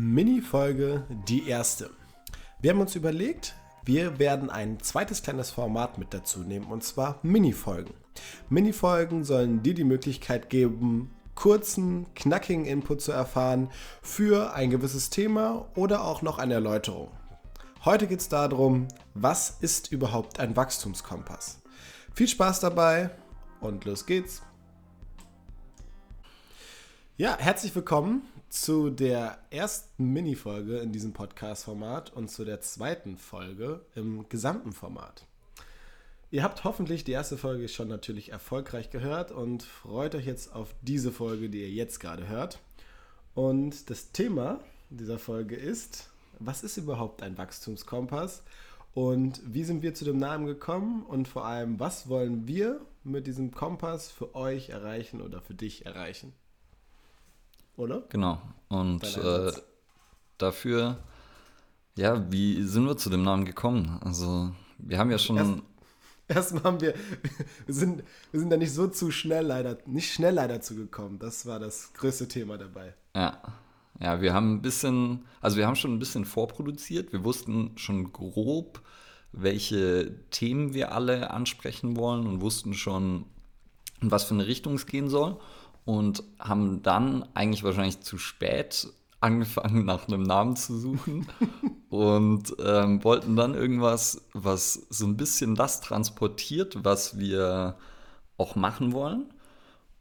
Mini-Folge, die erste. Wir haben uns überlegt, wir werden ein zweites kleines Format mit dazu nehmen und zwar Mini-Folgen. Mini-Folgen sollen dir die Möglichkeit geben, kurzen, knackigen Input zu erfahren für ein gewisses Thema oder auch noch eine Erläuterung. Heute geht es darum, was ist überhaupt ein Wachstumskompass? Viel Spaß dabei und los geht's. Ja, herzlich willkommen zu der ersten Mini-Folge in diesem Podcast-Format und zu der zweiten Folge im gesamten Format. Ihr habt hoffentlich die erste Folge schon natürlich erfolgreich gehört und freut euch jetzt auf diese Folge, die ihr jetzt gerade hört. Und das Thema dieser Folge ist, was ist überhaupt ein Wachstumskompass und wie sind wir zu dem Namen gekommen und vor allem, was wollen wir mit diesem Kompass für euch erreichen oder für dich erreichen? Oder? Genau. Und äh, dafür, ja, wie sind wir zu dem Namen gekommen? Also, wir haben ja schon. Erst, erstmal haben wir, wir sind, wir sind da nicht so zu schnell leider, nicht schnell leider zugekommen. Das war das größte Thema dabei. Ja. Ja, wir haben ein bisschen, also wir haben schon ein bisschen vorproduziert. Wir wussten schon grob, welche Themen wir alle ansprechen wollen und wussten schon, in was für eine Richtung es gehen soll und haben dann eigentlich wahrscheinlich zu spät angefangen, nach einem Namen zu suchen und ähm, wollten dann irgendwas, was so ein bisschen das transportiert, was wir auch machen wollen.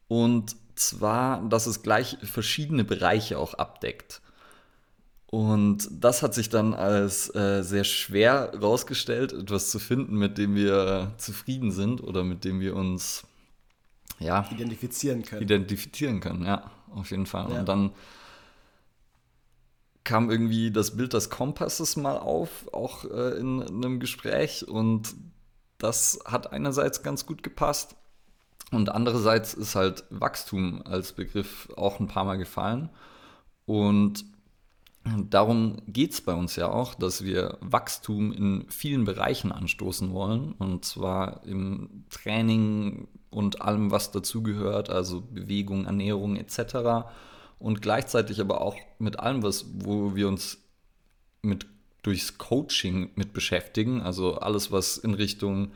Und zwar, dass es gleich verschiedene Bereiche auch abdeckt. Und das hat sich dann als äh, sehr schwer herausgestellt, etwas zu finden, mit dem wir zufrieden sind oder mit dem wir uns ja, identifizieren können. Identifizieren können, ja, auf jeden Fall. Ja. Und dann kam irgendwie das Bild des Kompasses mal auf, auch äh, in, in einem Gespräch. Und das hat einerseits ganz gut gepasst. Und andererseits ist halt Wachstum als Begriff auch ein paar Mal gefallen. Und darum geht es bei uns ja auch, dass wir Wachstum in vielen Bereichen anstoßen wollen. Und zwar im Training, und allem, was dazugehört, also Bewegung, Ernährung etc. Und gleichzeitig aber auch mit allem, was, wo wir uns mit durchs Coaching mit beschäftigen, also alles, was in Richtung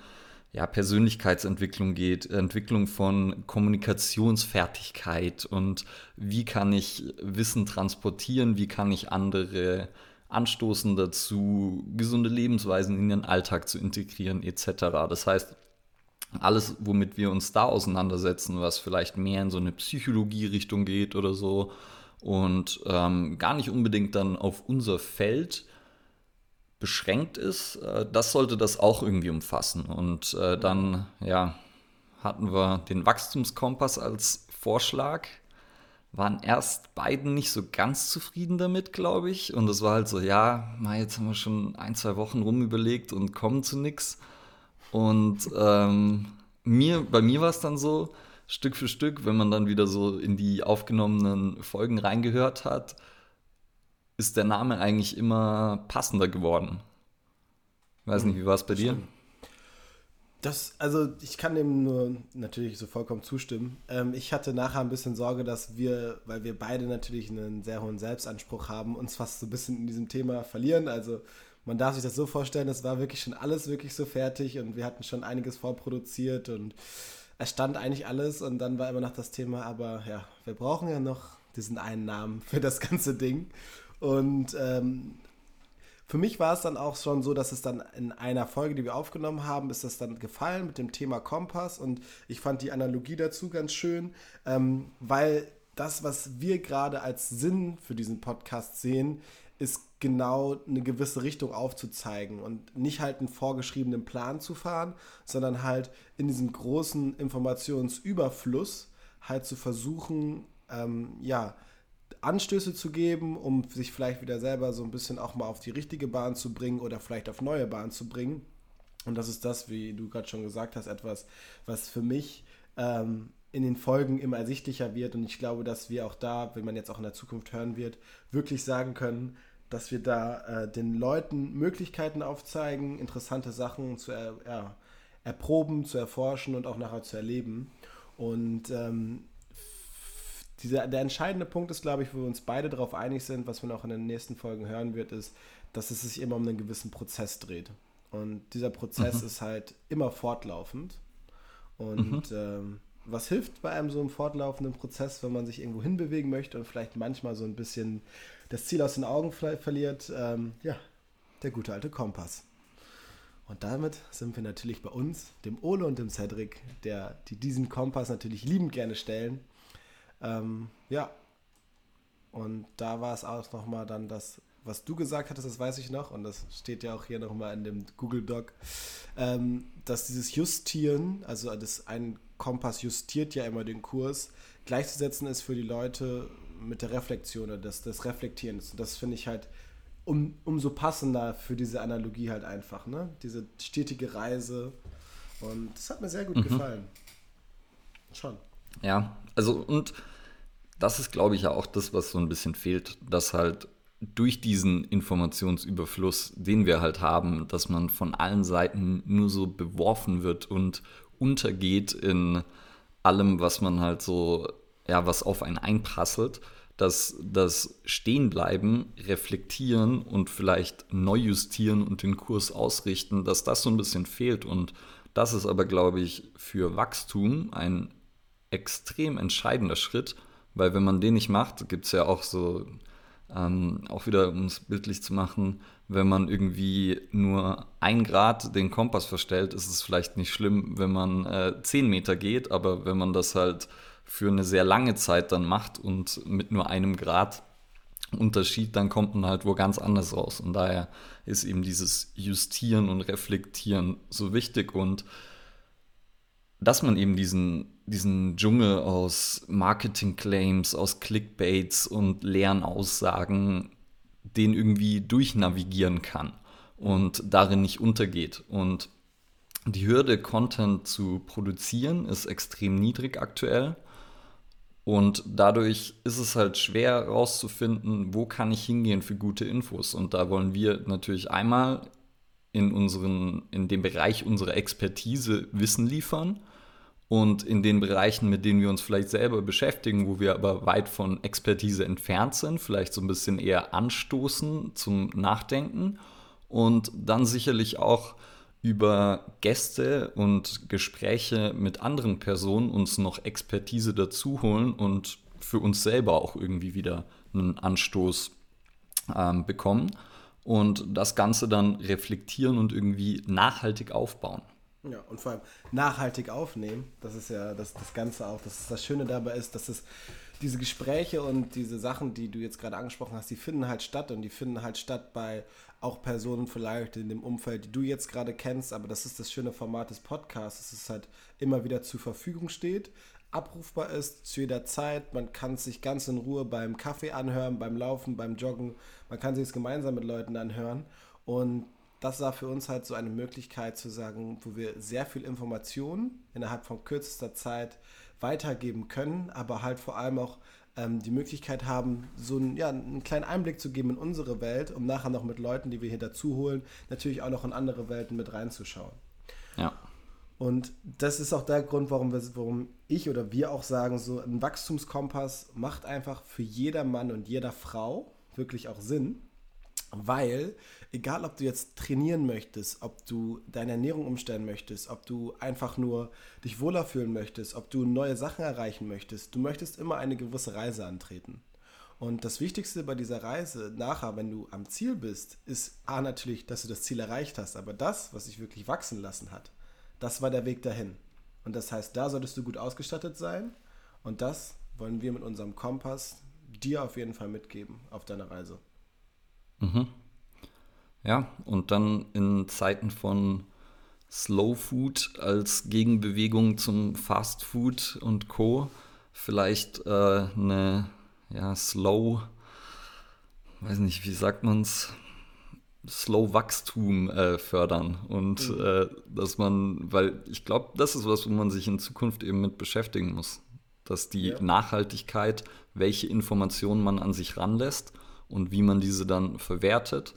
ja, Persönlichkeitsentwicklung geht, Entwicklung von Kommunikationsfertigkeit und wie kann ich Wissen transportieren, wie kann ich andere anstoßen dazu, gesunde Lebensweisen in den Alltag zu integrieren etc. Das heißt, alles, womit wir uns da auseinandersetzen, was vielleicht mehr in so eine Psychologie-Richtung geht oder so und ähm, gar nicht unbedingt dann auf unser Feld beschränkt ist, äh, das sollte das auch irgendwie umfassen. Und äh, dann, ja, hatten wir den Wachstumskompass als Vorschlag, waren erst beiden nicht so ganz zufrieden damit, glaube ich. Und es war halt so, ja, jetzt haben wir schon ein, zwei Wochen rumüberlegt und kommen zu nichts. Und ähm, mir, bei mir war es dann so, Stück für Stück, wenn man dann wieder so in die aufgenommenen Folgen reingehört hat, ist der Name eigentlich immer passender geworden. Ich weiß nicht, wie war es bei dir? Das, also ich kann dem nur natürlich so vollkommen zustimmen. Ähm, ich hatte nachher ein bisschen Sorge, dass wir, weil wir beide natürlich einen sehr hohen Selbstanspruch haben, uns fast so ein bisschen in diesem Thema verlieren. Also man darf sich das so vorstellen, es war wirklich schon alles wirklich so fertig und wir hatten schon einiges vorproduziert und es stand eigentlich alles und dann war immer noch das Thema, aber ja, wir brauchen ja noch diesen einen Namen für das ganze Ding. Und ähm, für mich war es dann auch schon so, dass es dann in einer Folge, die wir aufgenommen haben, ist das dann gefallen mit dem Thema Kompass und ich fand die Analogie dazu ganz schön, ähm, weil das, was wir gerade als Sinn für diesen Podcast sehen, ist genau eine gewisse Richtung aufzuzeigen und nicht halt einen vorgeschriebenen Plan zu fahren, sondern halt in diesem großen Informationsüberfluss halt zu versuchen, ähm, ja, Anstöße zu geben, um sich vielleicht wieder selber so ein bisschen auch mal auf die richtige Bahn zu bringen oder vielleicht auf neue Bahn zu bringen. Und das ist das, wie du gerade schon gesagt hast, etwas, was für mich ähm, in den Folgen immer ersichtlicher wird. Und ich glaube, dass wir auch da, wenn man jetzt auch in der Zukunft hören wird, wirklich sagen können, dass wir da äh, den Leuten Möglichkeiten aufzeigen, interessante Sachen zu er, ja, erproben, zu erforschen und auch nachher zu erleben. Und ähm, dieser, der entscheidende Punkt ist, glaube ich, wo wir uns beide darauf einig sind, was man auch in den nächsten Folgen hören wird, ist, dass es sich immer um einen gewissen Prozess dreht. Und dieser Prozess mhm. ist halt immer fortlaufend. Und mhm. ähm, was hilft bei einem so einem fortlaufenden Prozess, wenn man sich irgendwo hinbewegen möchte und vielleicht manchmal so ein bisschen das Ziel aus den Augen verliert? Ähm, ja, der gute alte Kompass. Und damit sind wir natürlich bei uns, dem Ole und dem Cedric, der, die diesen Kompass natürlich liebend gerne stellen. Ähm, ja, und da war es auch nochmal dann das was du gesagt hattest, das weiß ich noch, und das steht ja auch hier nochmal in dem Google Doc, ähm, dass dieses Justieren, also das ein Kompass justiert ja immer den Kurs, gleichzusetzen ist für die Leute mit der Reflexion oder des, des Reflektierens. Und das finde ich halt um, umso passender für diese Analogie halt einfach, ne? Diese stetige Reise. Und das hat mir sehr gut mhm. gefallen. Schon. Ja, also und das ist, glaube ich, ja auch das, was so ein bisschen fehlt, dass halt durch diesen Informationsüberfluss, den wir halt haben, dass man von allen Seiten nur so beworfen wird und untergeht in allem, was man halt so, ja, was auf einen einprasselt, dass das Stehenbleiben, Reflektieren und vielleicht neu justieren und den Kurs ausrichten, dass das so ein bisschen fehlt. Und das ist aber, glaube ich, für Wachstum ein extrem entscheidender Schritt, weil wenn man den nicht macht, gibt es ja auch so ähm, auch wieder, um es bildlich zu machen, wenn man irgendwie nur ein Grad den Kompass verstellt, ist es vielleicht nicht schlimm, wenn man äh, 10 Meter geht, aber wenn man das halt für eine sehr lange Zeit dann macht und mit nur einem Grad Unterschied, dann kommt man halt wo ganz anders raus. Und daher ist eben dieses Justieren und Reflektieren so wichtig und dass man eben diesen, diesen Dschungel aus Marketing-Claims, aus Clickbaits und leeren Aussagen, den irgendwie durchnavigieren kann und darin nicht untergeht. Und die Hürde, Content zu produzieren, ist extrem niedrig aktuell. Und dadurch ist es halt schwer herauszufinden, wo kann ich hingehen für gute Infos. Und da wollen wir natürlich einmal in, unseren, in dem Bereich unserer Expertise Wissen liefern und in den Bereichen, mit denen wir uns vielleicht selber beschäftigen, wo wir aber weit von Expertise entfernt sind, vielleicht so ein bisschen eher anstoßen zum Nachdenken und dann sicherlich auch über Gäste und Gespräche mit anderen Personen uns noch Expertise dazu holen und für uns selber auch irgendwie wieder einen Anstoß ähm, bekommen und das Ganze dann reflektieren und irgendwie nachhaltig aufbauen. Ja, und vor allem nachhaltig aufnehmen. Das ist ja das, das Ganze auch. Das, das Schöne dabei ist, dass es diese Gespräche und diese Sachen, die du jetzt gerade angesprochen hast, die finden halt statt und die finden halt statt bei auch Personen vielleicht in dem Umfeld, die du jetzt gerade kennst. Aber das ist das schöne Format des Podcasts, dass es halt immer wieder zur Verfügung steht, abrufbar ist zu jeder Zeit. Man kann es sich ganz in Ruhe beim Kaffee anhören, beim Laufen, beim Joggen. Man kann sich es gemeinsam mit Leuten anhören. Und das war für uns halt so eine Möglichkeit zu sagen, wo wir sehr viel Information innerhalb von kürzester Zeit weitergeben können, aber halt vor allem auch ähm, die Möglichkeit haben, so einen, ja, einen kleinen Einblick zu geben in unsere Welt, um nachher noch mit Leuten, die wir hier dazu holen, natürlich auch noch in andere Welten mit reinzuschauen. Ja. Und das ist auch der Grund, warum, wir, warum ich oder wir auch sagen, so ein Wachstumskompass macht einfach für jeder Mann und jeder Frau wirklich auch Sinn, weil egal ob du jetzt trainieren möchtest, ob du deine Ernährung umstellen möchtest, ob du einfach nur dich wohler fühlen möchtest, ob du neue Sachen erreichen möchtest, du möchtest immer eine gewisse Reise antreten. Und das Wichtigste bei dieser Reise nachher, wenn du am Ziel bist, ist A natürlich, dass du das Ziel erreicht hast, aber das, was dich wirklich wachsen lassen hat, das war der Weg dahin. Und das heißt, da solltest du gut ausgestattet sein und das wollen wir mit unserem Kompass dir auf jeden Fall mitgeben auf deiner Reise. Mhm. Ja, und dann in Zeiten von Slow Food als Gegenbewegung zum Fast Food und Co. vielleicht äh, eine ja, Slow, weiß nicht, wie sagt man es, Slow Wachstum äh, fördern und mhm. äh, dass man, weil ich glaube, das ist was, wo man sich in Zukunft eben mit beschäftigen muss, dass die ja. Nachhaltigkeit, welche Informationen man an sich ranlässt und wie man diese dann verwertet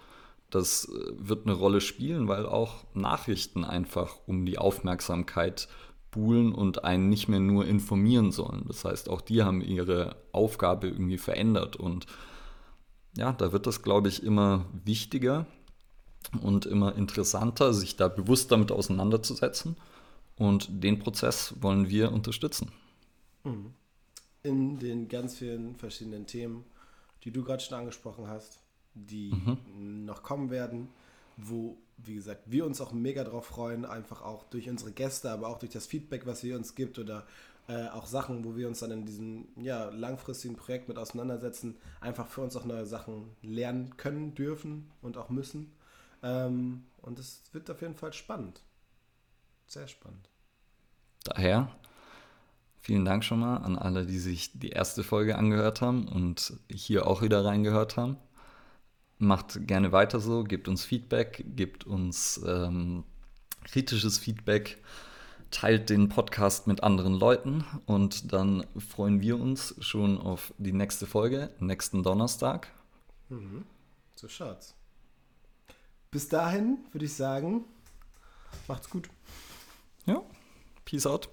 das äh, wird eine Rolle spielen, weil auch Nachrichten einfach um die Aufmerksamkeit spulen und einen nicht mehr nur informieren sollen. Das heißt, auch die haben ihre Aufgabe irgendwie verändert und ja, da wird das, glaube ich, immer wichtiger und immer interessanter, sich da bewusst damit auseinanderzusetzen. Und den Prozess wollen wir unterstützen. Mhm. In den ganz vielen verschiedenen Themen, die du gerade schon angesprochen hast, die mhm. noch kommen werden, wo, wie gesagt, wir uns auch mega drauf freuen, einfach auch durch unsere Gäste, aber auch durch das Feedback, was ihr uns gibt oder äh, auch Sachen, wo wir uns dann in diesem ja, langfristigen Projekt mit auseinandersetzen, einfach für uns auch neue Sachen lernen können, dürfen und auch müssen. Ähm, und es wird auf jeden Fall spannend. Sehr spannend. Daher vielen Dank schon mal an alle, die sich die erste Folge angehört haben und hier auch wieder reingehört haben. Macht gerne weiter so, gebt uns Feedback, gebt uns ähm, kritisches Feedback, teilt den Podcast mit anderen Leuten und dann freuen wir uns schon auf die nächste Folge, nächsten Donnerstag. Mhm. So schaut's. Bis dahin würde ich sagen, macht's gut. Ja, peace out.